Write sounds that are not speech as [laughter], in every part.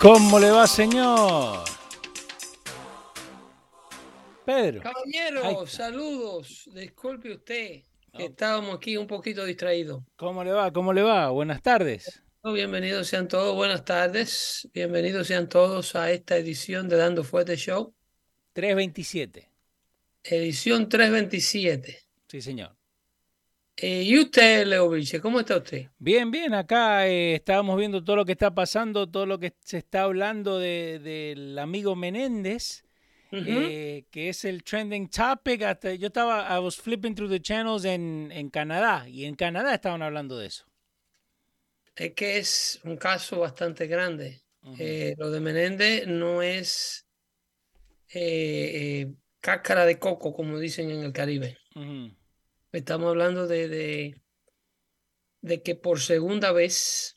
¿Cómo le va, señor? Pedro. Caballero, saludos. Disculpe usted, que estábamos aquí un poquito distraídos. ¿Cómo le va? ¿Cómo le va? Buenas tardes. Bienvenidos sean todos, buenas tardes. Bienvenidos sean todos a esta edición de Dando Fuerte Show. 327. Edición 327. Sí, señor. Eh, ¿Y usted, Leo Vilche, cómo está usted? Bien, bien. Acá eh, estábamos viendo todo lo que está pasando, todo lo que se está hablando del de, amigo Menéndez, eh, que es el trending topic. Hasta yo estaba, I was flipping through the channels en, en Canadá y en Canadá estaban hablando de eso. Es que es un caso bastante grande. lo de Menéndez no es cáscara de coco, como dicen en el Caribe. Estamos hablando de, de, que por segunda vez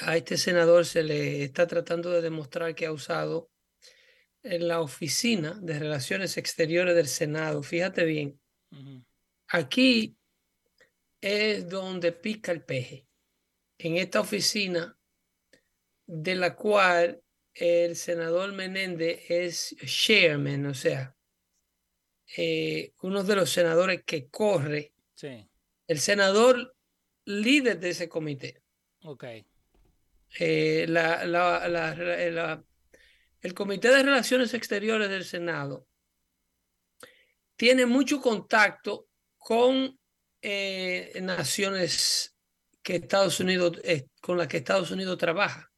a este senador se le está tratando de demostrar que ha usado en la oficina de relaciones exteriores del Senado. Fíjate bien, aquí es donde pica el peje. En esta oficina de la cual el senador Menéndez es chairman, o sea, eh, uno de los senadores que corre, el senador líder de ese comité. Ok. Eh, la, la, el Comité de Relaciones Exteriores del Senado tiene mucho contacto con eh, naciones que Estados Unidos, con las que Estados Unidos trabaja.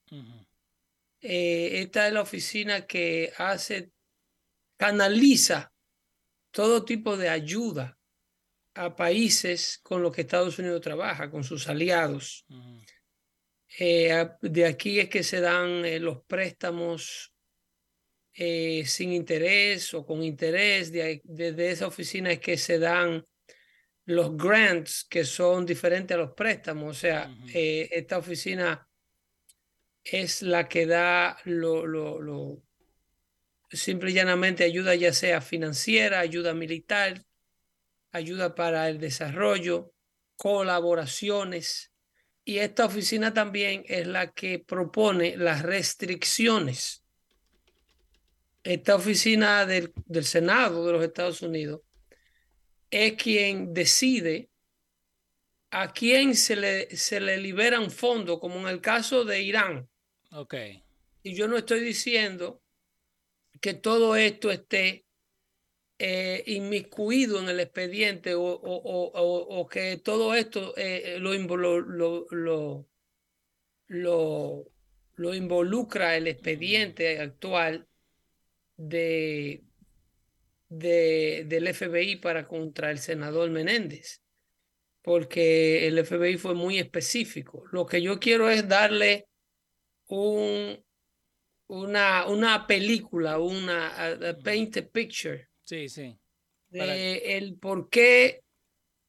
esta es la oficina que hace, canaliza todo tipo de ayuda a países con los que Estados Unidos trabaja, con sus aliados. Eh, de aquí es que se dan eh, los préstamos eh, sin interés o con interés. Desde esa oficina es que se dan los grants que son diferentes a los préstamos. O sea, esta oficina es la que da lo, lo, lo simple y llanamente ayuda ya sea financiera, ayuda militar, ayuda para el desarrollo, colaboraciones. Y esta oficina también es la que propone las restricciones. Esta oficina del, del Senado de los Estados Unidos es quien decide a quién se le, se le libera un fondo, como en el caso de Irán. Ok. Y yo no estoy diciendo que todo esto esté eh, inmiscuido en el expediente o, o, que todo esto eh, lo, lo, lo, lo, lo, involucra el expediente actual de, de, del FBI para contra el senador Menéndez, porque el FBI fue muy específico. Lo que yo quiero es darle un, una, una película, una paint a picture. Sí, sí. De el por qué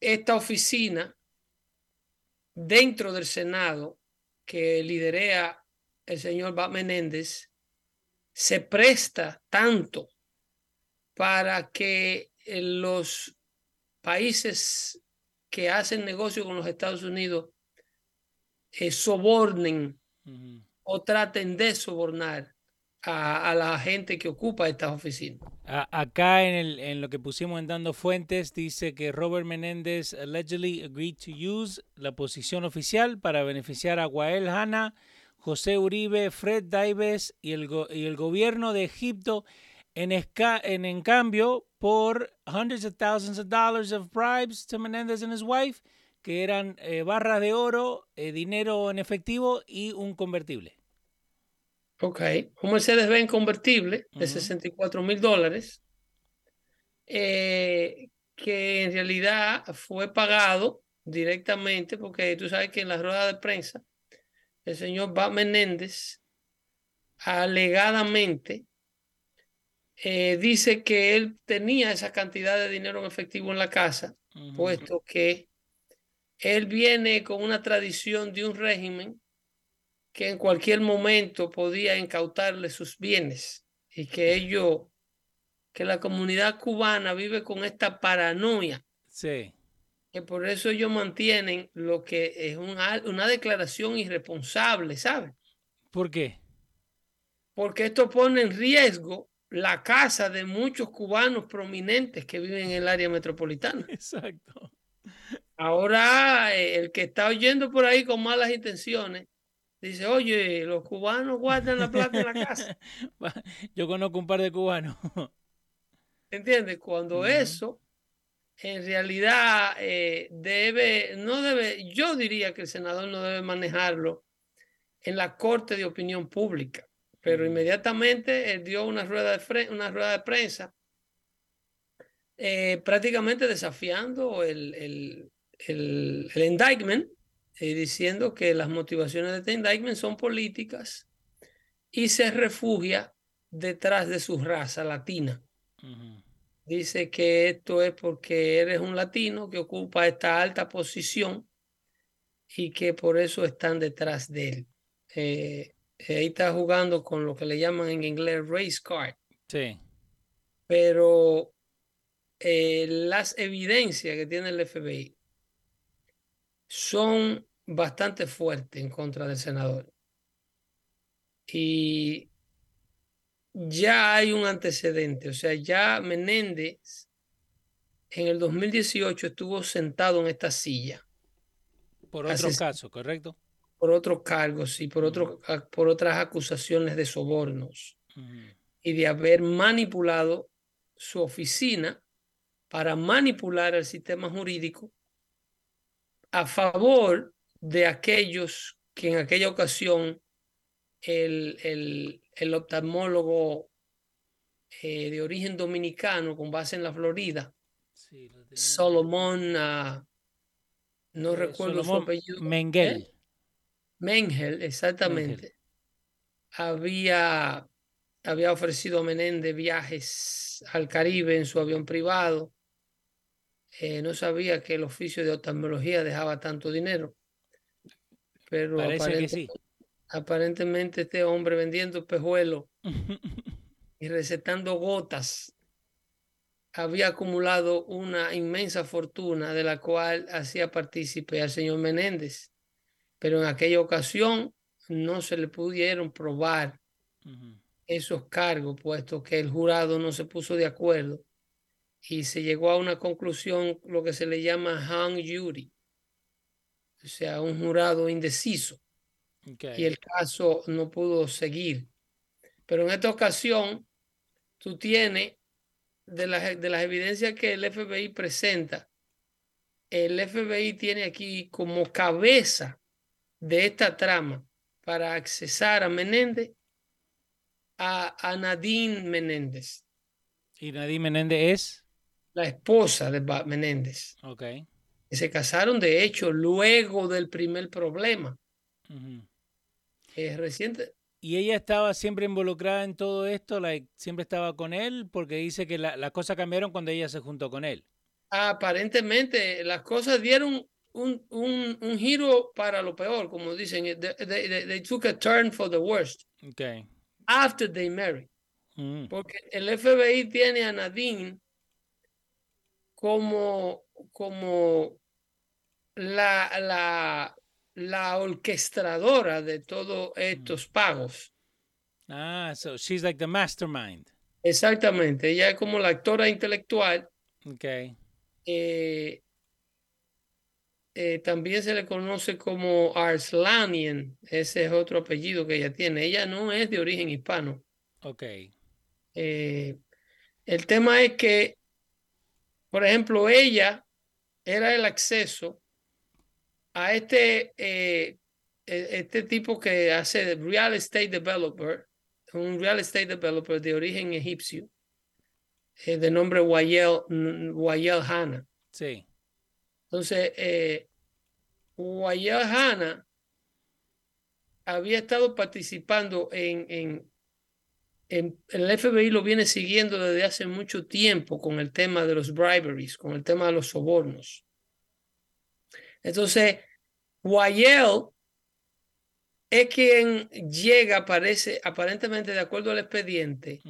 esta oficina dentro del Senado que liderea el señor Bob Menéndez se presta tanto para que los países que hacen negocio con los Estados Unidos eh, sobornen o traten de sobornar a, la gente que ocupa estas oficinas. Acá en, el, en lo que pusimos en Dando Fuentes dice que Robert Menéndez allegedly agreed to use la posición oficial para beneficiar a Wael Hanna, José Uribe, Fred Daives y el, y el gobierno de Egipto en, en, en cambio por hundreds of thousands of dollars of bribes to Menéndez and his wife, que eran eh, barras de oro, eh, dinero en efectivo y un convertible. Ok, un Mercedes-Benz convertible de 64 mil dólares, eh, que en realidad fue pagado directamente, porque tú sabes que en la rueda de prensa, el señor Bob Menéndez alegadamente eh, dice que él tenía esa cantidad de dinero en efectivo en la casa, puesto que él viene con una tradición de un régimen que en cualquier momento podía incautarle sus bienes y que ellos, que la comunidad cubana vive con esta paranoia. Sí. Que por eso ellos mantienen lo que es una, una declaración irresponsable, ¿sabes? ¿Por qué? Porque esto pone en riesgo la casa de muchos cubanos prominentes que viven en el área metropolitana. [laughs] Exacto. Ahora, eh, el que está oyendo por ahí con malas intenciones, Dice, oye, los cubanos guardan la plata en la casa. [laughs] Yo conozco un par de cubanos. [laughs] ¿Entiendes? Cuando eso en realidad eh, debe, no debe, yo diría que el senador no debe manejarlo en la corte de opinión pública, pero inmediatamente él dio una rueda de, una rueda de prensa eh, prácticamente desafiando el, el, el, el indictment eh, diciendo que las motivaciones de este indictment son políticas y se refugia detrás de su raza latina. Dice que esto es porque eres un latino que ocupa esta alta posición y que por eso están detrás de él. Eh, ahí está jugando con lo que le llaman en inglés race card. Sí. Pero eh, las evidencias que tiene el FBI son bastante fuertes en contra del senador. Y ya hay un antecedente, o sea, ya Menéndez en el 2018 estuvo sentado en esta silla. Por otro caso, ¿correcto? Por otros cargos y por, otro, por otras acusaciones de sobornos y de haber manipulado su oficina para manipular el sistema jurídico a favor de aquellos que en aquella ocasión el, el, el oftalmólogo eh, de origen dominicano con base en la Florida, Solomón, ah, no eh, recuerdo su apellido. Mengel. ¿Eh? Mengel, exactamente. Había, había ofrecido a Menéndez viajes al Caribe en su avión privado eh, no sabía que el oficio de oftalmología dejaba tanto dinero. Pero aparentemente, este hombre vendiendo pejuelos [laughs] y recetando gotas había acumulado una inmensa fortuna de la cual hacía partícipe al señor Menéndez. Pero en aquella ocasión no se le pudieron probar esos cargos, puesto que el jurado no se puso de acuerdo y se llegó a una conclusión, lo que se le llama hung jury, o sea, un jurado indeciso. Y el caso no pudo seguir. Pero en esta ocasión, tú tienes de las, de las evidencias que el FBI presenta, el FBI tiene aquí como cabeza de esta trama para accesar a Menéndez a, a Nadine Menéndez. ¿Y Nadine Menéndez es? La esposa de Menéndez. Ok. se casaron, de hecho, luego del primer problema. Es reciente. ¿Y ella estaba siempre involucrada en todo esto? ¿Siempre estaba con él? Porque dice que las cosas cambiaron cuando ella se juntó con él. Aparentemente, las cosas dieron un, un, un giro para lo peor, como dicen. They, took a turn for the worst. Okay. After they married. Mm. Porque el FBI tiene a Nadine como, como la, la, la orquestadora de todos estos pagos. Ah, so she's like the mastermind. Exactamente, ella es como la actora intelectual. Okay. Eh, eh, también se le conoce como Arslanian, ese es otro apellido que ella tiene. Ella no es de origen hispano. Ok. Eh, el tema es que, por ejemplo, ella era el acceso a este, eh, e, este tipo que hace real estate developer, un real estate developer de origen egipcio, de nombre Wayel, Wayel Hanna. Sí. Entonces, eh, Hanna había estado participando en, en, en, el FBI lo viene siguiendo desde hace mucho tiempo con el tema de los briberies, con el tema de los sobornos. Entonces, Wayel es quien llega, parece, aparentemente de acuerdo al expediente,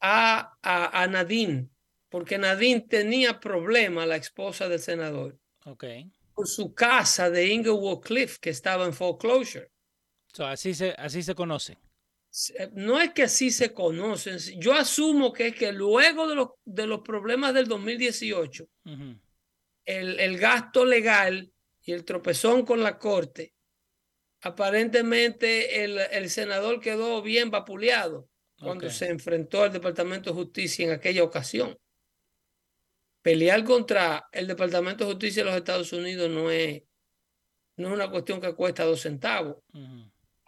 a, a, a Nadine, porque Nadine tenía problema, la esposa del senador. Okay. Por su casa de Inglewood Cliff, que estaba en foreclosure. So, así, se, así se conoce. Eh, no es que así se conocen. Yo asumo que es que luego de los, de los problemas del 2018, el, el gasto legal y el tropezón con la corte, aparentemente el, el senador quedó bien vapuleado cuando se enfrentó al Departamento de Justicia en aquella ocasión pelear contra el Departamento de Justicia de los Estados Unidos no es, no es una cuestión que cuesta dos centavos.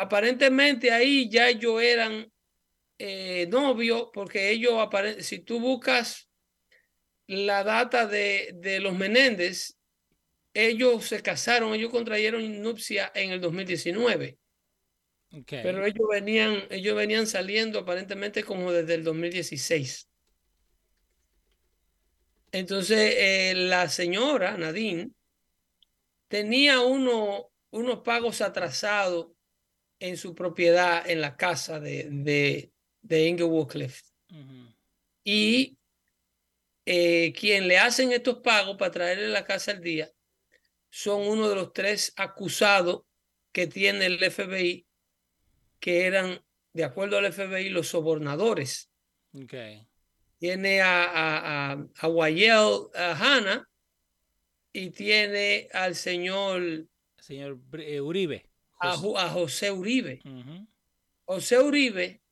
Aparentemente ahí ya ellos eran eh, novios, porque ellos, si tú buscas la data de, de los Menéndez, ellos se casaron, ellos contrayeron nupcia en el 2019. Pero ellos venían, ellos venían saliendo aparentemente como desde el 2016. Entonces, eh, la señora Nadine tenía uno, unos pagos atrasados en su propiedad en la casa de, de, de Inglewood Cliff. Y eh, quien le hacen estos pagos para traerle la casa al día son uno de los tres acusados que tiene el FBI, que eran, de acuerdo al FBI, los sobornadores. Okay tiene a, a, a, a Wayel Hanna y tiene al señor, señor eh, Uribe. A, José Uribe. José Uribe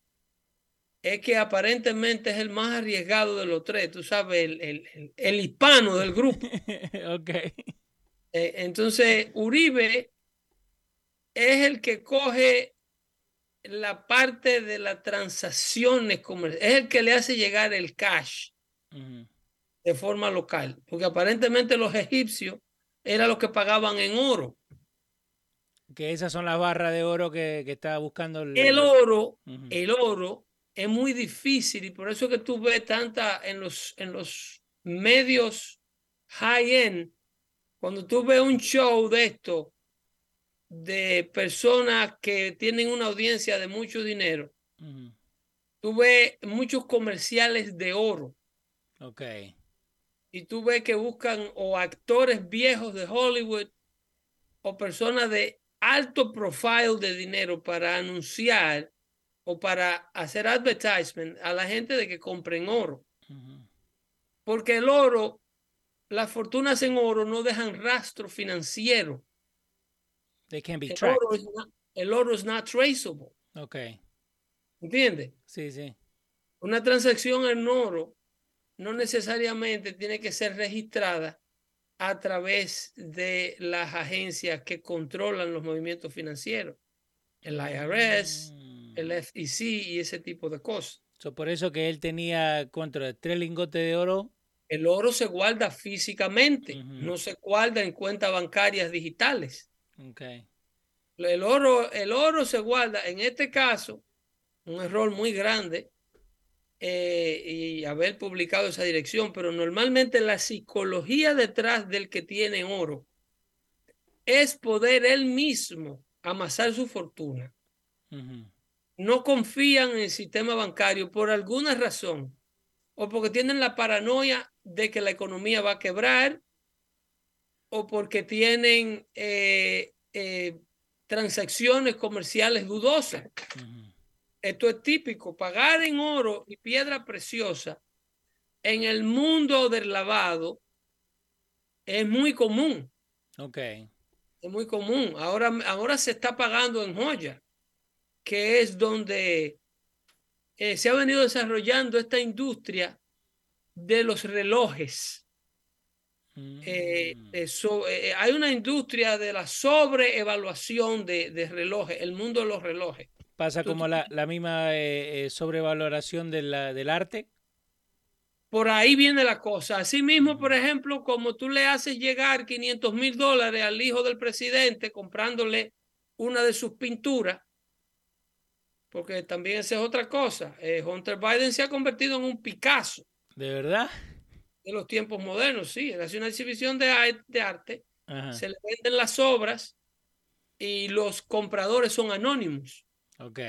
es que aparentemente es el más arriesgado de los tres, tú sabes, el, el, el hispano del grupo. [laughs] ok. Eh, entonces, Uribe es el que coge la parte de las transacciones comerciales, es el que le hace llegar el cash de forma local, porque aparentemente los egipcios eran los que pagaban en oro. Que esas son las barras de oro que, que estaba buscando el, el oro. El oro es muy difícil y por eso que tú ves tanta en los, en los medios high-end, cuando tú ves un show de esto, de personas que tienen una audiencia de mucho dinero, tú ves muchos comerciales de oro. Ok. Y tú ves que buscan o actores viejos de Hollywood o personas de alto profile de dinero para anunciar o para hacer advertisement a la gente de que compren oro. Porque el oro, las fortunas en oro no dejan rastro financiero. They can be el tracked. Oro not, el oro es not traceable. Okay. ¿Entiendes? Sí, sí. Una transacción en oro no necesariamente tiene que ser registrada a través de las agencias que controlan los movimientos financieros, el IRS, mm. el FEC y ese tipo de cosas. por eso que él tenía contra tres lingotes de oro. El oro se guarda físicamente, no se guarda en cuentas bancarias digitales. Okay. El oro, el oro se guarda, en este caso, un error muy grande eh, y haber publicado esa dirección, pero normalmente la psicología detrás del que tiene oro es poder él mismo amasar su fortuna. No confían en el sistema bancario por alguna razón o porque tienen la paranoia de que la economía va a quebrar o porque tienen eh, eh, transacciones comerciales dudosas. Esto es típico, pagar en oro y piedra preciosa en el mundo del lavado es muy común. Ok. Es muy común. Ahora, ahora se está pagando en joya, que es donde eh, se ha venido desarrollando esta industria de los relojes. Eh, Mm. eso, eh, hay una industria de la sobreevaluación de, de relojes, el mundo de los relojes. Pasa como la, la misma eh, eh, sobrevaloración de la- del arte. Por ahí viene la cosa. Asimismo, por ejemplo, como tú le haces llegar 500 mil dólares al hijo del presidente comprándole una de sus pinturas, porque también esa es otra cosa. Eh, Hunter Biden se ha convertido en un Picasso ¿De verdad? de los tiempos modernos, sí. Él hace una exhibición de, arte, Ajá. se le venden las obras y los compradores son anónimos. Ok.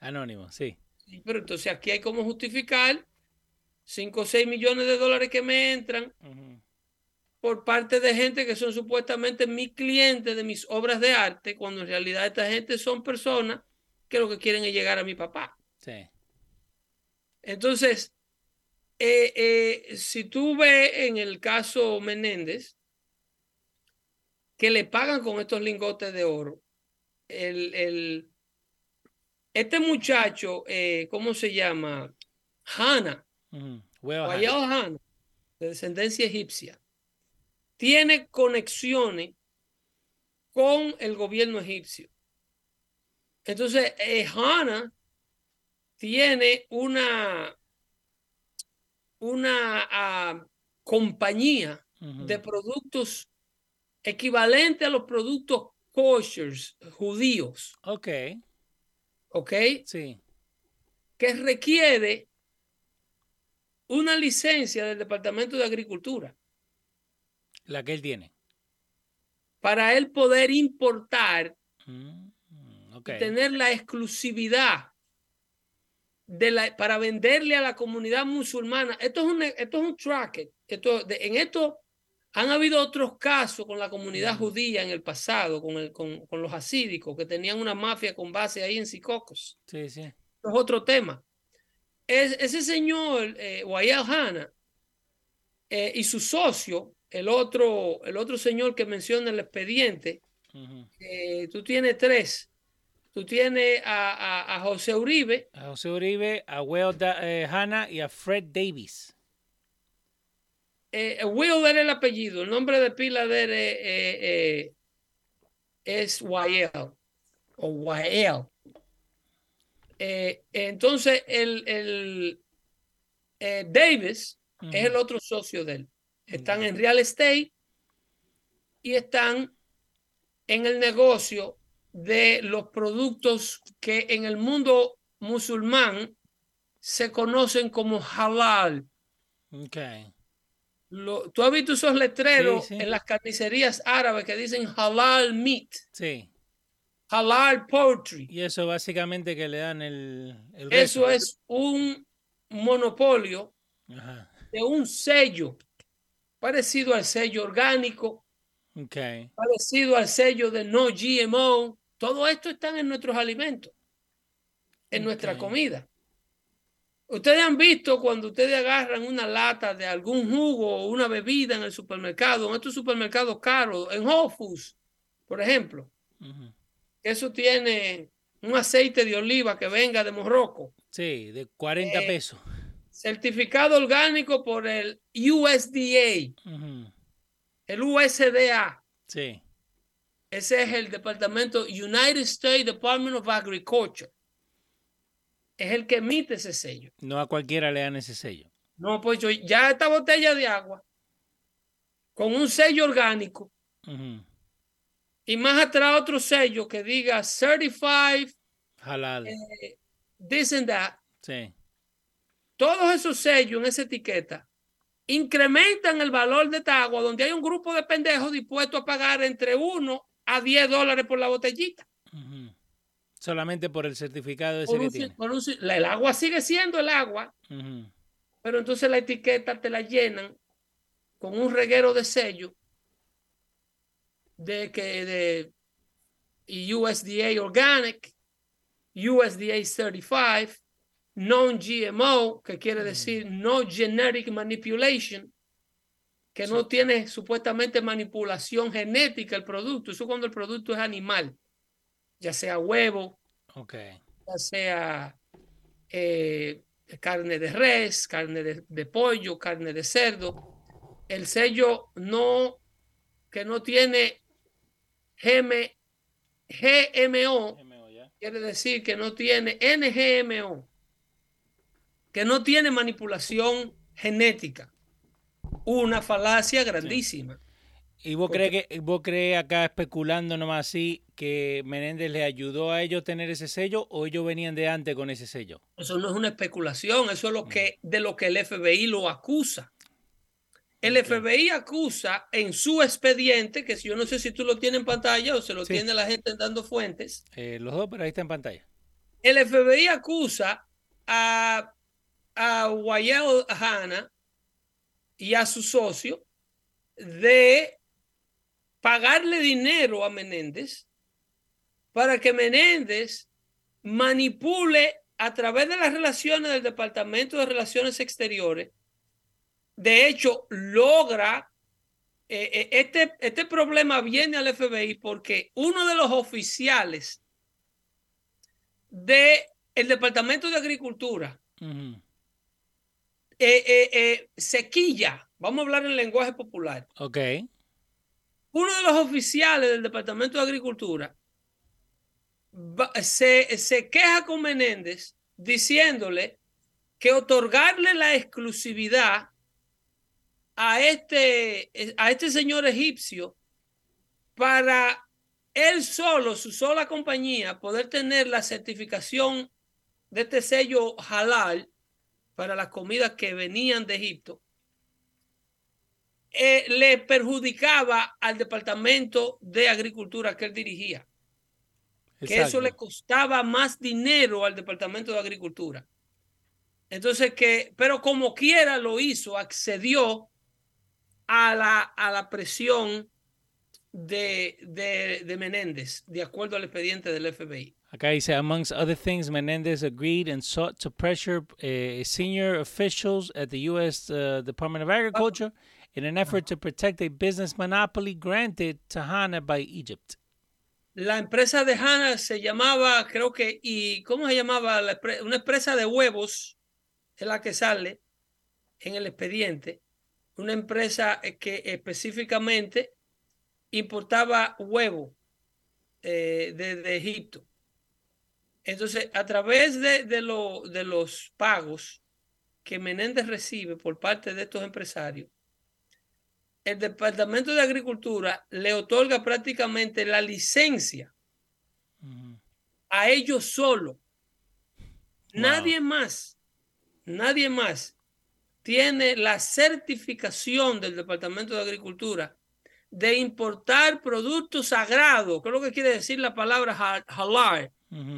Anónimo, sí. Sí, Pero entonces aquí hay como justificar 5 o 6 millones de dólares que me entran por parte de gente que son supuestamente mis clientes de mis obras de arte, cuando en realidad esta gente son personas que lo que quieren es llegar a mi papá. Sí. Entonces, eh, eh, si tú ves en el caso Menéndez, que le pagan con estos lingotes de oro, el, el- este muchacho, eh, ¿cómo se llama? Hannah. Huevo, ajá. Wayao Hannah, de descendencia egipcia, tiene conexiones con el gobierno egipcio. Entonces, eh, Hannah tiene una, una ah, compañía de productos equivalente a los productos koshers judíos, Ok. ¿Ok? Sí. Que requiere una licencia del Departamento de Agricultura La que él tiene. para él poder importar Mm, y tener la exclusividad de la, para venderle a la comunidad musulmana. Esto es un, esto es un tracket. Esto, de- en esto han habido otros casos con la comunidad judía en el pasado, con, el, con, con los asídicos, que tenían una mafia con base ahí en Sicocos. Sí, sí. Es otro tema. Es, ese señor, eh, Hanna, eh, y su socio, el otro, el otro señor que menciona el expediente, eh, tú tienes tres. Tú tienes a, a- a José Uribe, A José Uribe, a Da- eh, Hanna y a Fred Davis. Eh, Will era el apellido, el nombre de pila de él eh, eh, eh, es Wael o Wael. Eh, entonces, el, el eh, Davis es el otro socio de él. Están en real estate y están en el negocio de los productos que en el mundo musulmán se conocen como halal. Ok. Lo- ¿Tú has visto esos letreros Sí, sí. en las carnicerías árabes que dicen halal meat, Sí. halal poultry? Y eso básicamente que le dan el, el Eso es un monopolio Ajá. de un sello parecido al sello orgánico, Ok. parecido al sello de no GMO. Todo esto está en nuestros alimentos, en nuestra Ok. comida. Ustedes han visto cuando ustedes agarran una lata de algún jugo o una bebida en el supermercado, en estos supermercados caros, en Whole Foods, por ejemplo, Ujú. eso tiene un aceite de oliva que venga de Morroco, Sí, de 40 Eh, pesos. certificado orgánico por el USDA, el USDA. Sí. Ese es el departamento United States Department of Agriculture. Es el que emite ese sello. No a cualquiera le dan ese sello. No, pues yo, ya esta botella de agua con un sello orgánico y más atrás otro sello que diga Certified Halal. eh, this and that. Sí. Todos esos sellos en esa etiqueta incrementan el valor de esta agua donde hay un grupo de pendejos dispuestos a pagar entre 1 a 10 dólares por la botellita. Solamente por el certificado ese Por que un si- tiene. por un si- la- el agua sigue siendo el agua, pero entonces la etiqueta te la llenan con un reguero de sello de que de USDA Organic USDA 35, non-GMO, que quiere decir no genetic manipulation, que no tiene supuestamente manipulación genética el producto. Eso cuando el producto es animal, ya sea huevo, ya sea eh, carne de res, carne de, pollo, carne de cerdo. El sello no, que no tiene GM, GMO, quiere decir que no tiene NGMO, que no tiene manipulación genética. Una falacia grandísima. ¿Y vos crees que vos crees acá especulando nomás así que Menéndez le ayudó a ellos a tener ese sello o ellos venían de antes con ese sello? Eso no es una especulación, eso es lo que de lo que el FBI lo acusa. El FBI acusa en su expediente, que si yo no sé si tú lo tienes en pantalla o se lo tiene la gente dando fuentes. Eh, los dos, pero ahí está en pantalla. El FBI acusa a, a Wayel Hanna y a su socio de pagarle dinero a Menéndez para que Menéndez manipule a través de las relaciones del Departamento de Relaciones Exteriores. De hecho, logra, eh, eh, este, este problema viene al FBI porque uno de los oficiales del el Departamento de Agricultura, eh, sequilla, vamos a hablar en lenguaje popular. Ok uno de los oficiales del Departamento de Agricultura se, queja con Menéndez diciéndole que otorgarle la exclusividad a este, a este señor egipcio para él solo, su sola compañía, poder tener la certificación de este sello halal para las comidas que venían de Egipto, eh, le perjudicaba al departamento de agricultura que él dirigía. Que eso le costaba más dinero al departamento de agricultura. Entonces que, pero como quiera lo hizo, accedió a la, a la presión de, de, de Menéndez, de acuerdo al expediente del FBI. Acá dice, amongst other things, Menendez agreed and sought to pressure uh, senior officials at the U.S. Uh, Department of Agriculture in an effort to protect a business monopoly granted to Hana by Egypt. La empresa de Hana se llamaba, creo que, y ¿cómo se llamaba? una empresa de huevos, es la que sale en el expediente. Una empresa que específicamente importaba huevo eh, de, Egipto. Entonces, a través de, de los pagos que Menéndez recibe por parte de estos empresarios, el Departamento de Agricultura le otorga prácticamente la licencia a ellos solo. Nadie más, nadie más tiene la certificación del Departamento de Agricultura de importar productos sagrados, ¿qué es lo que quiere decir la palabra halal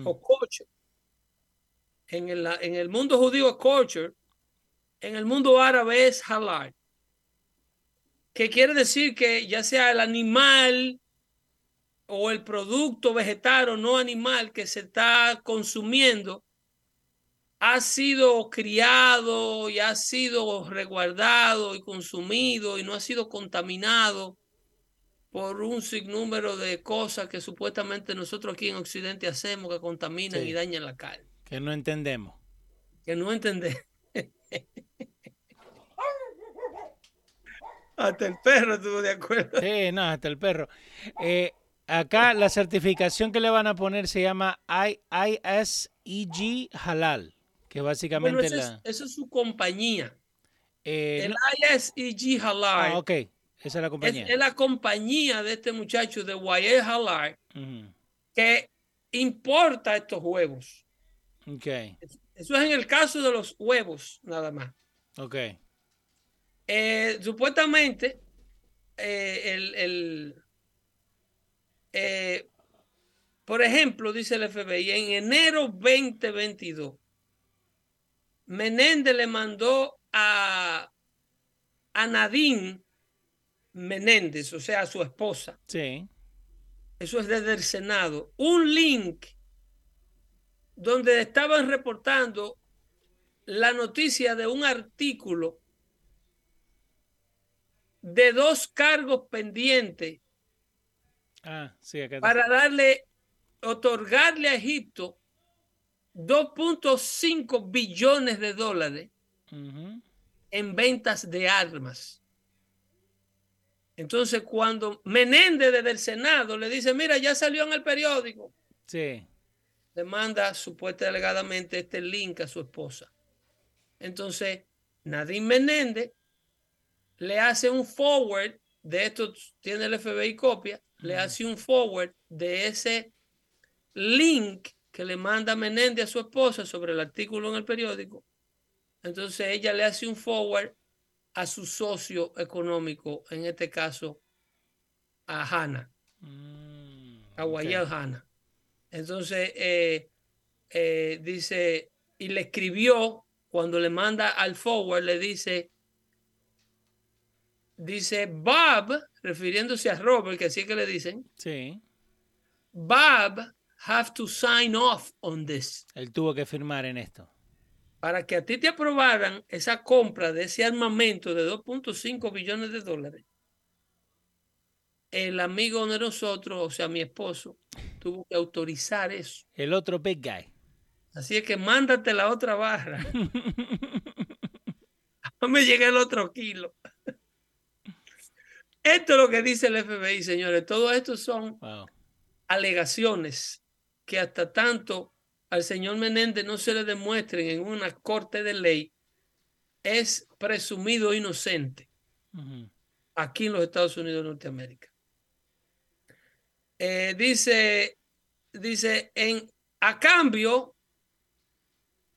o kosher. En el, en el mundo judío es kosher, en el mundo árabe es halal que quiere decir que ya sea el animal o el producto vegetal o no animal que se está consumiendo ha sido criado y ha sido resguardado y consumido y no ha sido contaminado por un sinnúmero de cosas que supuestamente nosotros aquí en Occidente hacemos que contaminan y dañan la carne. Que no entendemos. Que no entendemos. [laughs] Hasta el perro estuvo de acuerdo. Sí, no, hasta el perro. Eh, acá la certificación que le van a poner se llama ISEG Halal, que básicamente la... eso es su compañía. Eh, el ISEG Halal. Ah, ok. Esa es la compañía. Es, la compañía de este muchacho de YE Halal que importa estos huevos. Ok. Eso es en el caso de los huevos, nada más. Ok. Eh, supuestamente, eh, el, eh, por ejemplo, dice el FBI, en enero 2022, Menéndez le mandó a, a Nadine Menéndez, o sea, a su esposa. Sí. Eso es desde el Senado. Un link donde estaban reportando la noticia de un artículo de dos cargos pendientes ah, sí, acá para darle, otorgarle a Egipto 2.5 billones de dólares en ventas de armas. Entonces, cuando Menéndez desde el Senado le dice, mira, ya salió en el periódico. Sí. Le manda supuestamente alegadamente este link a su esposa. Entonces, Nadine Menéndez le hace un forward de esto, tiene el FBI copia, le hace un forward de ese link que le manda Menéndez a su esposa sobre el artículo en el periódico. Entonces ella le hace un forward a su socio económico, en este caso a Hanna, mm, a Wayel Hanna. Entonces eh, eh, dice, y le escribió, cuando le manda al forward, le dice, dice Bob, refiriéndose a Robert, que así es que le dicen. Sí. Bob have to sign off on this. Él tuvo que firmar en esto. Para que a ti te aprobaran esa compra de ese armamento de 2.5 billones de dólares, el amigo de nosotros, o sea, mi esposo, tuvo que autorizar eso. El otro big guy. Así es que mándate la otra barra. [laughs] no me llegue el otro kilo. Esto es lo que dice el FBI, señores. Todo esto son alegaciones que hasta tanto al señor Menéndez no se le demuestren en una corte de ley, es presumido inocente aquí en los Estados Unidos de Norteamérica. Eh, dice, dice, en, a cambio,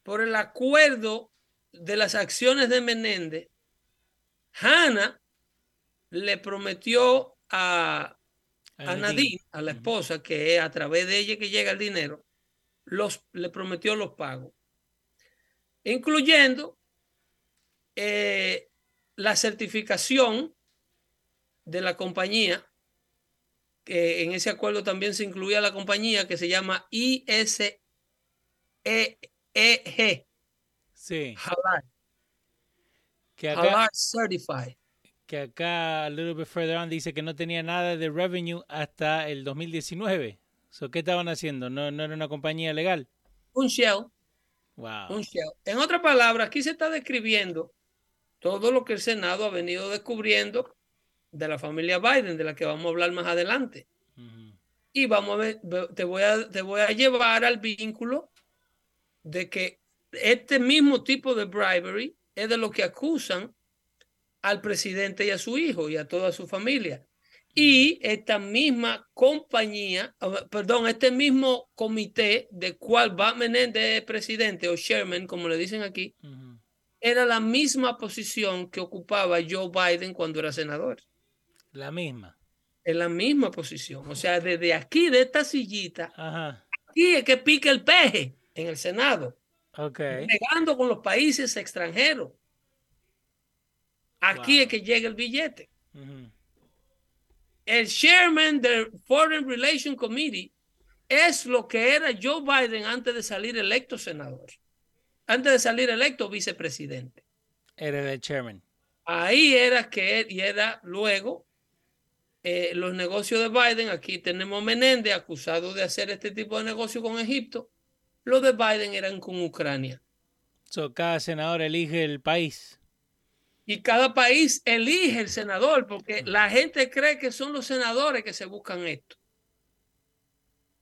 por el acuerdo de las acciones de Menéndez, Hanna le prometió a, a Nadine, a la esposa, que es a través de ella que llega el dinero, los, le prometió los pagos, incluyendo eh, la certificación de la compañía, que en ese acuerdo también se incluía la compañía que se llama ISEEG. Sí. Halal. Que Certified que acá, a little bit further on, dice que no tenía nada de revenue hasta el 2019. So, ¿Qué estaban haciendo? ¿No, ¿No era una compañía legal? Un shell. Wow. Un shell. En otras palabras, aquí se está describiendo todo lo que el Senado ha venido descubriendo de la familia Biden, de la que vamos a hablar más adelante. Y vamos a ver, te voy a, te voy a llevar al vínculo de que este mismo tipo de bribery es de lo que acusan al presidente y a su hijo y a toda su familia. Y esta misma compañía, perdón, este mismo comité de cual va Menéndez presidente o chairman, como le dicen aquí, era la misma posición que ocupaba Joe Biden cuando era senador. La misma. En la misma posición. O sea, desde aquí, de esta sillita, aquí es que pica el peje en el Senado. Okay. Pegando con los países extranjeros. Aquí es que llega el billete. El chairman del Foreign Relations Committee es lo que era Joe Biden antes de salir electo senador. Antes de salir electo vicepresidente. Era el chairman. Ahí era que y era luego eh, los negocios de Biden. Aquí tenemos Menéndez acusado de hacer este tipo de negocio con Egipto. Los de Biden eran con Ucrania. So, cada senador elige el país y cada país elige el senador porque la gente cree que son los senadores que se buscan esto.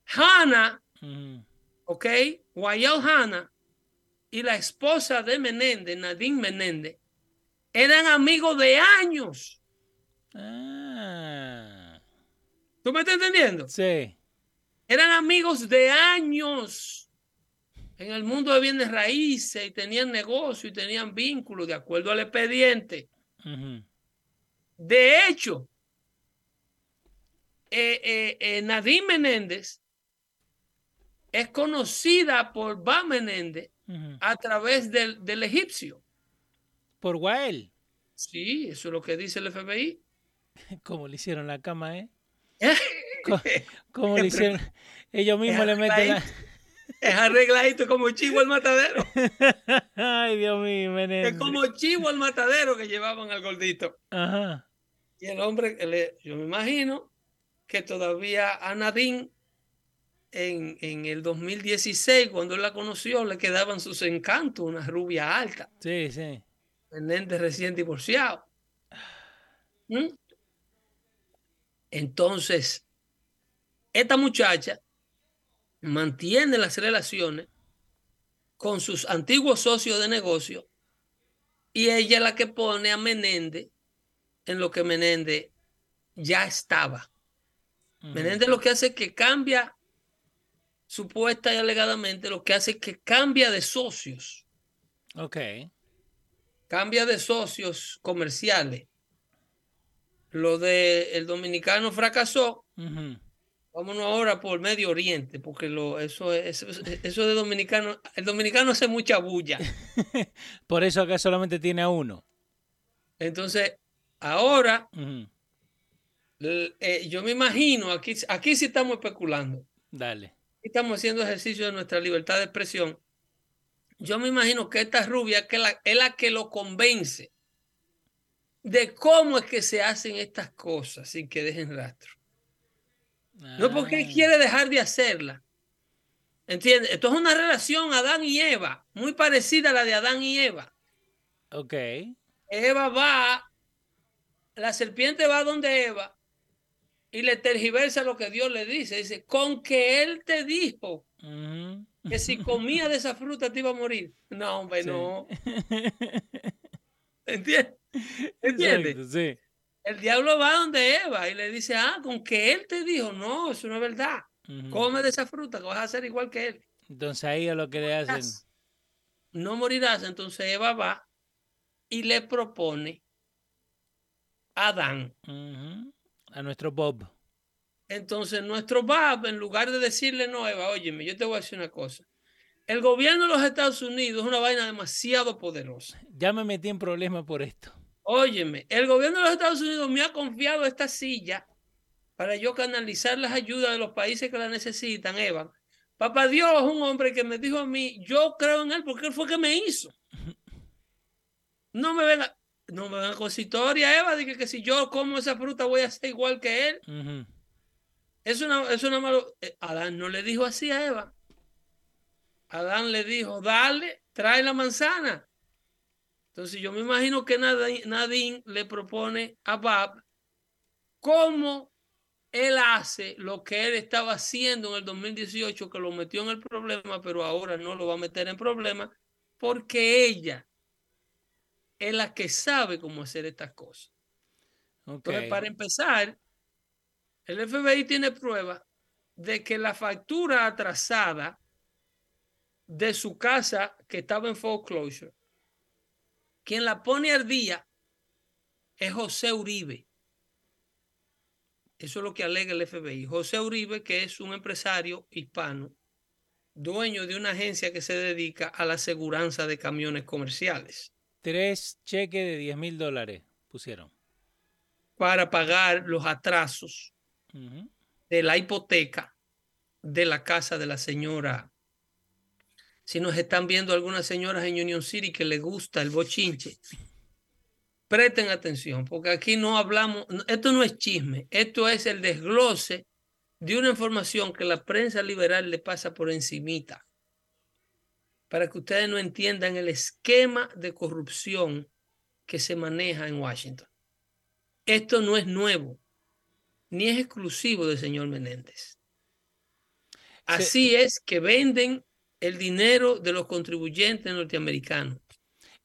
Hanna, ok, Wayel Hanna y la esposa de Menéndez, Nadine Menéndez, eran amigos de años. Ah. ¿Tú me estás entendiendo? Sí. Eran amigos de años en el mundo de bienes raíces y tenían negocio y tenían vínculos de acuerdo al expediente. De hecho, eh, eh, eh, Nadine Menéndez es conocida por Ba Menéndez a través del, del, egipcio. ¿Por Wael? Sí, eso es lo que dice el FBI. [laughs] ¿Cómo le hicieron la cama, eh? [laughs] ¿Cómo, le hicieron? [laughs] Ellos mismos le meten la... Es arregladito como chivo al matadero. [laughs] Ay, Dios mío, Menéndez. Es como chivo al matadero que llevaban al gordito. Ajá. Y el hombre, yo me imagino que todavía a Nadine en, en, el 2016, cuando él la conoció, le quedaban sus encantos, una rubia alta. Sí, sí. Menéndez recién divorciado. ¿Mm? Entonces, esta muchacha mantiene las relaciones con sus antiguos socios de negocio y ella es la que pone a Menéndez en lo que Menéndez ya estaba. Menéndez lo que hace es que cambia, supuesta y alegadamente, lo que hace es que cambia de socios. Ok. Cambia de socios comerciales. Lo de el dominicano fracasó. Vámonos ahora por Medio Oriente, porque lo, eso, eso, eso de dominicano, el dominicano hace mucha bulla. [laughs] por eso acá solamente tiene a uno. Entonces, ahora, eh, yo me imagino, aquí, aquí sí estamos especulando. Dale. Estamos haciendo ejercicio de nuestra libertad de expresión. Yo me imagino que esta rubia que la, es la que lo convence de cómo es que se hacen estas cosas sin que dejen rastro. No porque él ah. quiere dejar de hacerla. ¿Entiendes? Esto es una relación Adán y Eva, muy parecida a la de Adán y Eva. Ok. Eva va, la serpiente va donde Eva y le tergiversa lo que Dios le dice. Dice, con que él te dijo que si comía de esa fruta te iba a morir. No, hombre, no. [laughs] ¿Entiendes? ¿Entiendes? sí. El diablo va donde Eva y le dice, ah, con que él te dijo, no, eso no es verdad. Come de esa fruta que vas a ser igual que él. Entonces ahí es lo que le hacen. No morirás. Entonces Eva va y le propone a Adán. A nuestro Bob. Entonces nuestro Bob, en lugar de decirle no, Eva, óyeme, yo te voy a decir una cosa. El gobierno de los Estados Unidos es una vaina demasiado poderosa. Ya me metí en problemas por esto. Óyeme, el gobierno de los Estados Unidos me ha confiado esta silla para yo canalizar las ayudas de los países que la necesitan, Eva. Papá Dios es un hombre que me dijo a mí, yo creo en él porque él fue que me hizo. No me venga, no me venga con historia, Eva, de que, si yo como esa fruta voy a ser igual que él. Es una, es una malo. Eh, Adán no le dijo así a Eva. Adán le dijo, dale, trae la manzana. Entonces yo me imagino que Nadine, le propone a Bab cómo él hace lo que él estaba haciendo en el 2018, que lo metió en el problema, pero ahora no lo va a meter en problema, porque ella es la que sabe cómo hacer estas cosas. Entonces, para empezar, el FBI tiene prueba de que la factura atrasada de su casa que estaba en foreclosure quien la pone al día es José Uribe. Eso es lo que alega el FBI. José Uribe, que es un empresario hispano, dueño de una agencia que se dedica a la aseguranza de camiones comerciales. Tres cheques de 10 mil dólares pusieron. Para pagar los atrasos de la hipoteca de la casa de la señora si nos están viendo algunas señoras en Union City que les gusta el bochinche, presten atención, porque aquí no hablamos, esto no es chisme, esto es el desglose de una información que la prensa liberal le pasa por encimita, para que ustedes no entiendan el esquema de corrupción que se maneja en Washington. Esto no es nuevo, ni es exclusivo del señor Menéndez. Así es que venden el dinero de los contribuyentes norteamericanos.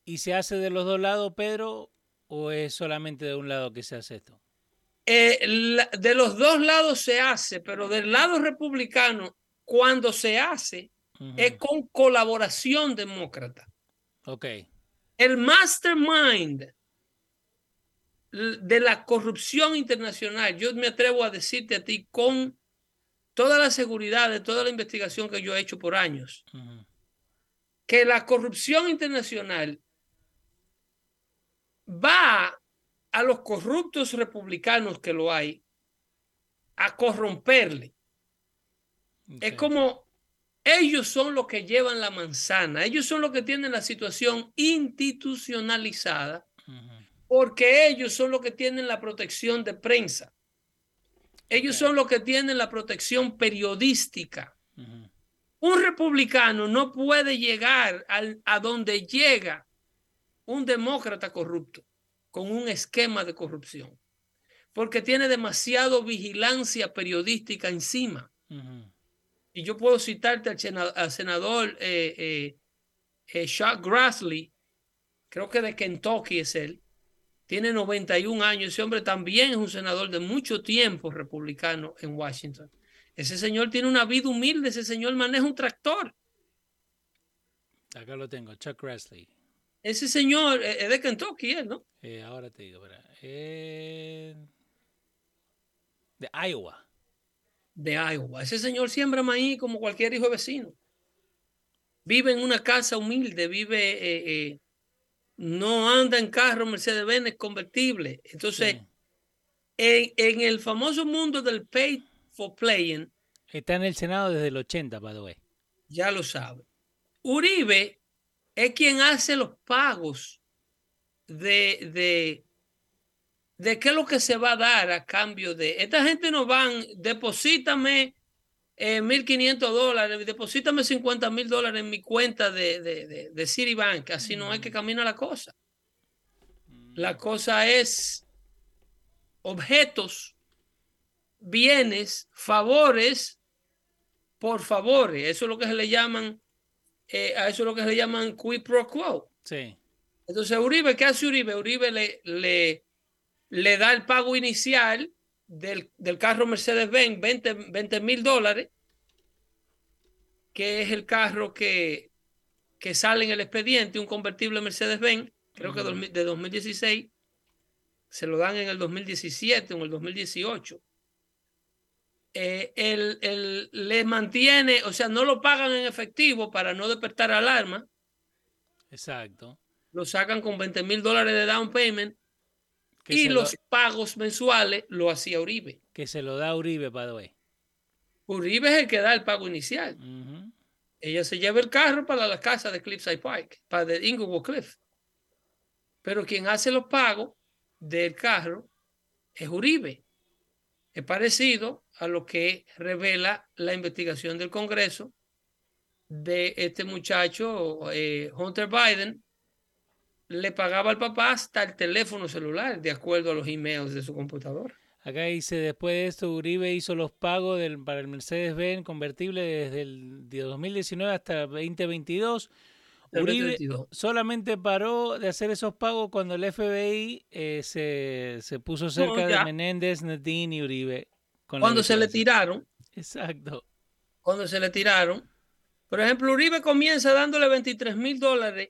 ¿Y se hace de los dos lados, Pedro, o es solamente de un lado que se hace esto? Eh, de los dos lados se hace, pero del lado republicano, cuando se hace, es con colaboración demócrata. Ok. El mastermind de la corrupción internacional, yo me atrevo a decirte a ti con toda la seguridad de toda la investigación que yo he hecho por años, que la corrupción internacional va a los corruptos republicanos que lo hay a corromperle. Es como ellos son los que llevan la manzana, ellos son los que tienen la situación institucionalizada, porque ellos son los que tienen la protección de prensa. Ellos son los que tienen la protección periodística. Un republicano no puede llegar a donde llega un demócrata corrupto con un esquema de corrupción, porque tiene demasiado vigilancia periodística encima. Y yo puedo citarte al, senador, eh, eh, eh, Chuck Grassley, creo que de Kentucky es él, tiene 91 años, ese hombre también es un senador de mucho tiempo republicano en Washington. Ese señor tiene una vida humilde, ese señor maneja un tractor. Acá lo tengo, Chuck Grassley. Ese señor es de Kentucky, ¿no? ahora te digo, de Iowa de Iowa. Ese señor siembra maíz como cualquier hijo de vecino. Vive en una casa humilde, vive, eh, eh, no anda en carro Mercedes-Benz convertible. Entonces, en, el famoso mundo del pay for playing. Está en el Senado desde el 80, by the way. Ya lo sabe. Uribe es quien hace los pagos de, de, de qué es lo que se va a dar a cambio de... Esta gente no van, deposítame eh, 1.500 dólares, deposítame 50 mil dólares en mi cuenta de, de, de, Citibank, así no hay que caminar la cosa. La cosa es objetos, bienes, favores por favores. Eso es lo que se le llaman, eh, a eso es lo que se le llaman quid pro quo. Sí. Entonces, Uribe, ¿qué hace Uribe? Uribe le, le le da el pago inicial del, carro Mercedes-Benz, 20 mil dólares, que es el carro que, que sale en el expediente, un convertible Mercedes-Benz, creo que de 2016, se lo dan en el 2017 o en el 2018. Eh, él, les mantiene, o sea, no lo pagan en efectivo para no despertar alarma. Exacto. Lo sacan con 20 mil dólares de down payment y los pagos mensuales lo hacía Uribe. Que se lo da Uribe, the Uribe es el que da el pago inicial. Ella se lleva el carro para la casa de Cliffside Park, para de Inglewood Cliff. Pero quien hace los pagos del carro es Uribe. Es parecido a lo que revela la investigación del Congreso de este muchacho, eh, Hunter Biden, le pagaba al papá hasta el teléfono celular, de acuerdo a los emails de su computadora. Acá dice, después de esto, Uribe hizo los pagos del, para el Mercedes-Benz convertible desde el 2019 hasta 2022. Uribe solamente paró de hacer esos pagos cuando el FBI eh, se, puso cerca de Menéndez, Nadine y Uribe. cuando se le tiraron. Exacto. Cuando se le tiraron. Por ejemplo, Uribe comienza dándole 23 mil dólares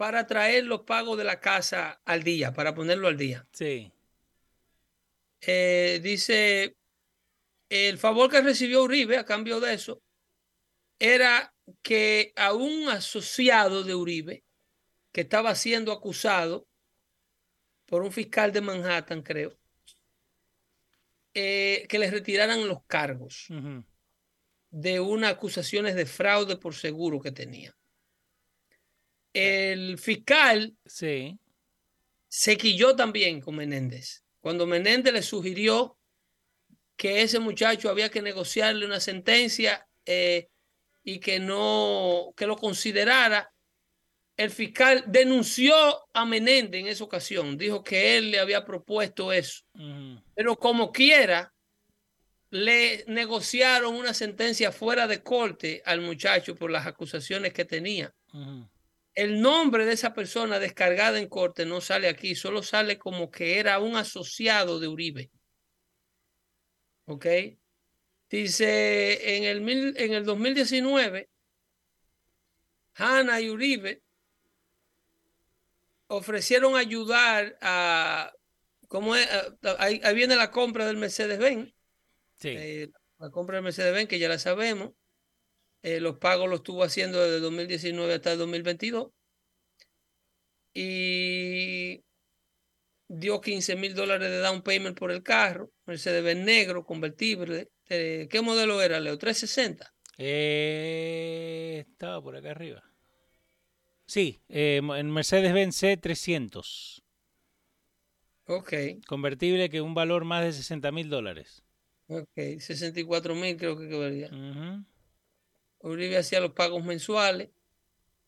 para traer los pagos de la casa al día, para ponerlo al día. Sí. Eh, dice, el favor que recibió Uribe a cambio de eso era que a un asociado de Uribe, que estaba siendo acusado por un fiscal de Manhattan, creo, eh, que le retiraran los cargos de unas acusaciones de fraude por seguro que tenía el fiscal sí. se quilló también con Menéndez. Cuando Menéndez le sugirió que ese muchacho había que negociarle una sentencia eh, y que no, que lo considerara, el fiscal denunció a Menéndez en esa ocasión, dijo que él le había propuesto eso. Pero como quiera, le negociaron una sentencia fuera de corte al muchacho por las acusaciones que tenía el nombre de esa persona descargada en corte no sale aquí, solo sale como que era un asociado de Uribe. ¿Ok? Dice, en el, en el 2019, Hanna y Uribe ofrecieron ayudar a, ¿cómo es? Ahí, viene la compra del Mercedes-Benz. Sí. Eh, la compra del Mercedes-Benz, que ya la sabemos. Eh, los pagos los estuvo haciendo desde 2019 hasta el 2022. Y dio 15 mil dólares de down payment por el carro. Mercedes-Benz negro, convertible. ¿Qué modelo era, Leo? 360. Eh, estaba por acá arriba. Sí, eh, en Mercedes-Benz C300. Ok. Convertible que un valor más de 60 mil dólares. Ok, 64 mil creo que valía. Uribe hacía los pagos mensuales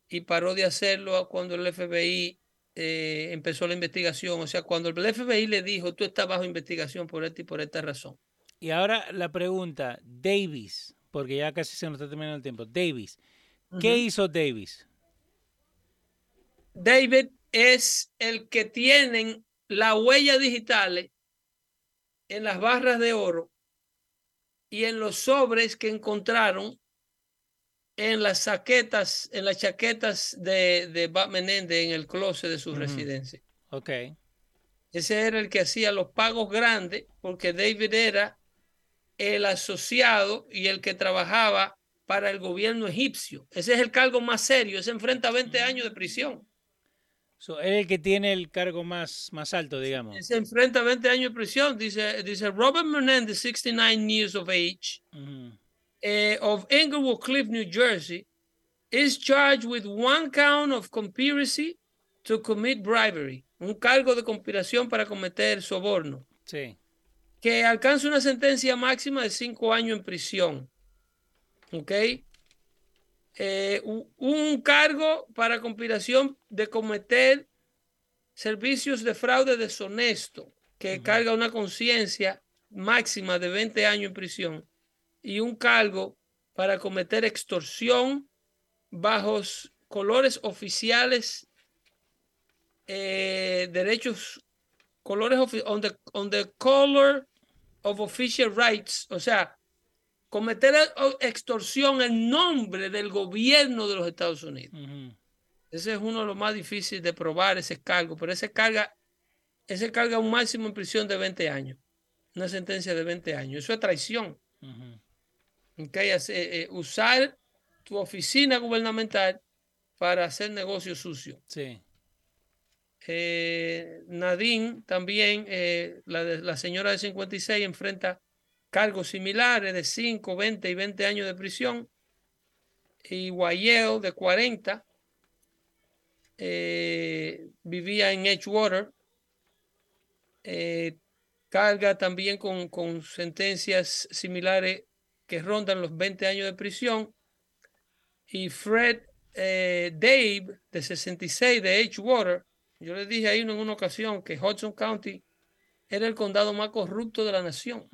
y paró de hacerlo cuando el FBI eh, empezó la investigación. O sea, cuando el FBI le dijo, tú estás bajo investigación por esta y por esta razón. Y ahora la pregunta, Davis, porque ya casi se nos está terminando el tiempo. Davis, ¿qué hizo Davis? David es el que tienen la huella digital en las barras de oro y en los sobres que encontraron en las saquetas, en las chaquetas de, de Batman en el closet de su residencia. Ok. Ese era el que hacía los pagos grandes, porque David era el asociado y el que trabajaba para el gobierno egipcio. Ese es el cargo más serio, ese enfrenta 20 años de prisión. So, es el que tiene el cargo más, más alto, digamos. Se enfrenta a 20 años de prisión. Dice, dice Robert Menendez, 69 years of age, uh, of Englewood Cliff, New Jersey, is charged with one count of conspiracy to commit bribery. Un cargo de conspiración para cometer soborno. Sí. Que alcanza una sentencia máxima de cinco años en prisión. ¿Ok? Eh, un cargo para conspiración de cometer servicios de fraude deshonesto, que carga una conciencia máxima de 20 años en prisión, y un cargo para cometer extorsión bajo colores oficiales, eh, derechos, colores on the, on the color of official rights, o sea, cometer extorsión en nombre del gobierno de los Estados Unidos. Ese es uno de los más difíciles de probar, ese cargo, pero ese carga, ese carga un máximo en prisión de 20 años, una sentencia de 20 años. Eso es traición. Eh, usar tu oficina gubernamental para hacer negocio sucio. Sí. Eh, Nadine también, eh, la, la señora de 56, enfrenta cargos similares de 5, 20 y 20 años de prisión. Y Guayeo, de 40, eh, vivía en Edgewater. Eh, carga también con, con, sentencias similares que rondan los 20 años de prisión. Y Fred eh, Dave, de 66, de Edgewater, yo le dije ahí en una ocasión que Hudson County era el condado más corrupto de la nación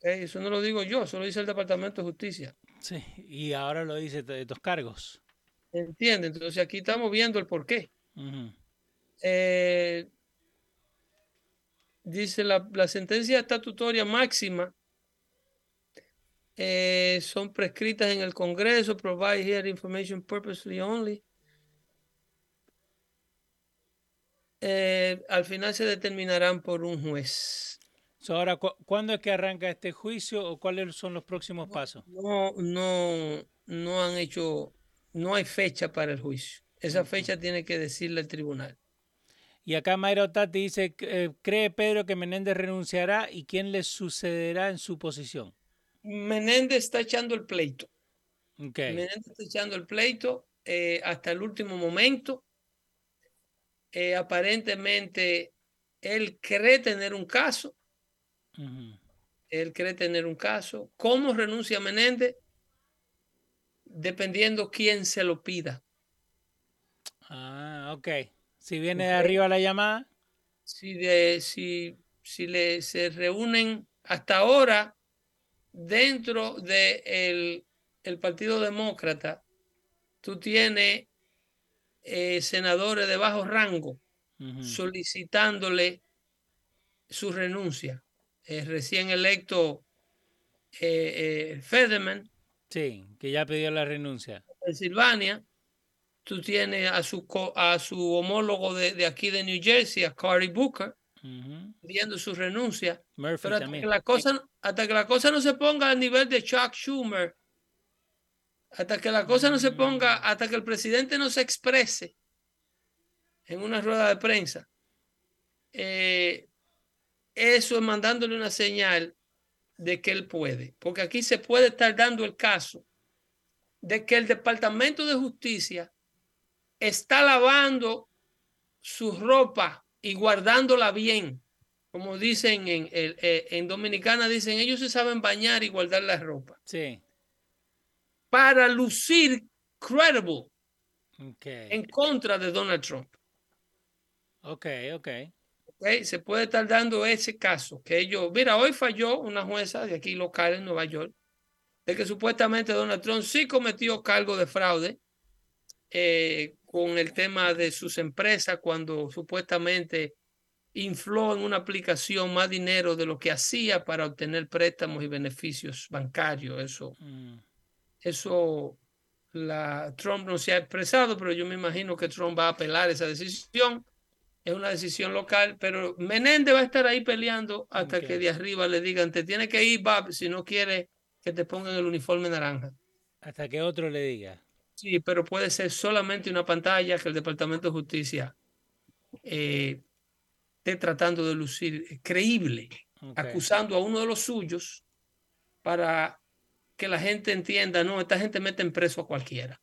eso no lo digo yo, eso lo dice el Departamento de Justicia. Sí, y ahora lo dice de estos cargos. Entiende, entonces aquí estamos viendo el porqué. Eh, dice la, la, sentencia estatutaria máxima eh, son prescritas en el Congreso, provide here information purposely only. Eh, al final se determinarán por un juez ahora, ¿cuándo es que arranca este juicio o cuáles son los próximos pasos? No, no, no han hecho, no hay fecha para el juicio. Esa fecha tiene que decirle el tribunal. Y acá Mayra Tati dice, eh, ¿cree Pedro que Menéndez renunciará y quién le sucederá en su posición? Menéndez está echando el pleito. Menéndez está echando el pleito eh, hasta el último momento. Eh, aparentemente, él cree tener un caso él cree tener un caso. ¿Cómo renuncia Menéndez? Dependiendo quién se lo pida. Ah, ok. Si viene de arriba la llamada. Si, de, si, si le, se reúnen hasta ahora dentro del de el Partido Demócrata, tú tienes eh, senadores de bajo rango solicitándole su renuncia recién electo eh, eh, Federman. Sí, que ya pidió la renuncia. Pensilvania. Tú tienes a su, a su homólogo de, aquí de New Jersey, a Cory Booker, pidiendo su renuncia. Pero hasta que, la cosa, hasta que la cosa no se ponga al nivel de Chuck Schumer, hasta que la cosa no se ponga, mm. hasta que el presidente no se exprese en una rueda de prensa, eh, eso es mandándole una señal de que él puede, porque aquí se puede estar dando el caso de que el Departamento de Justicia está lavando su ropa y guardándola bien. Como dicen en, eh, en Dominicana, dicen, ellos se saben bañar y guardar la ropa. Sí. Para lucir credible en contra de Donald Trump. Ok, ok. Okay, se puede estar dando ese caso que ellos, mira, hoy falló una jueza de aquí local en Nueva York de que supuestamente Donald Trump sí cometió cargo de fraude eh, con el tema de sus empresas cuando supuestamente infló en una aplicación más dinero de lo que hacía para obtener préstamos y beneficios bancarios. Eso, mm. eso la, Trump no se ha expresado, pero yo me imagino que Trump va a apelar esa decisión. Es una decisión local, pero Menéndez va a estar ahí peleando hasta que de arriba le digan, te tiene que ir, Bob, si no quiere que te pongan el uniforme naranja. Hasta que otro le diga. Sí, pero puede ser solamente una pantalla que el Departamento de Justicia eh, esté tratando de lucir creíble, acusando a uno de los suyos para que la gente entienda, no, esta gente mete en preso a cualquiera.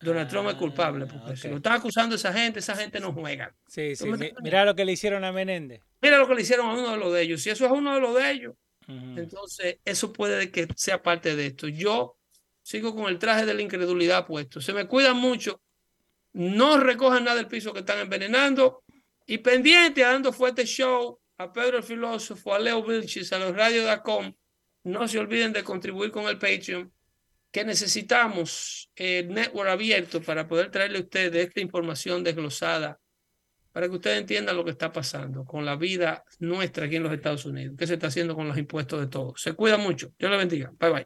Donald Trump es culpable, porque ah, si lo está acusando a esa gente, esa gente no juega. Sí, sí. Mira lo que le hicieron a Menéndez. Mira lo que le hicieron a uno de los de ellos. Si eso es uno de los de ellos, entonces, eso puede que sea parte de esto. Yo sigo con el traje de la incredulidad puesto. Se me cuidan mucho. No recojan nada del piso que están envenenando. Y pendiente dando fuerte show a Pedro el Filósofo, a Leo Vilchis, a los radios de ACOM. No se olviden de contribuir con el Patreon, que necesitamos el network abierto para poder traerle a ustedes esta información desglosada para que ustedes entiendan lo que está pasando con la vida nuestra aquí en los Estados Unidos, qué se está haciendo con los impuestos de todos. Se cuida mucho. Dios le bendiga. Bye bye.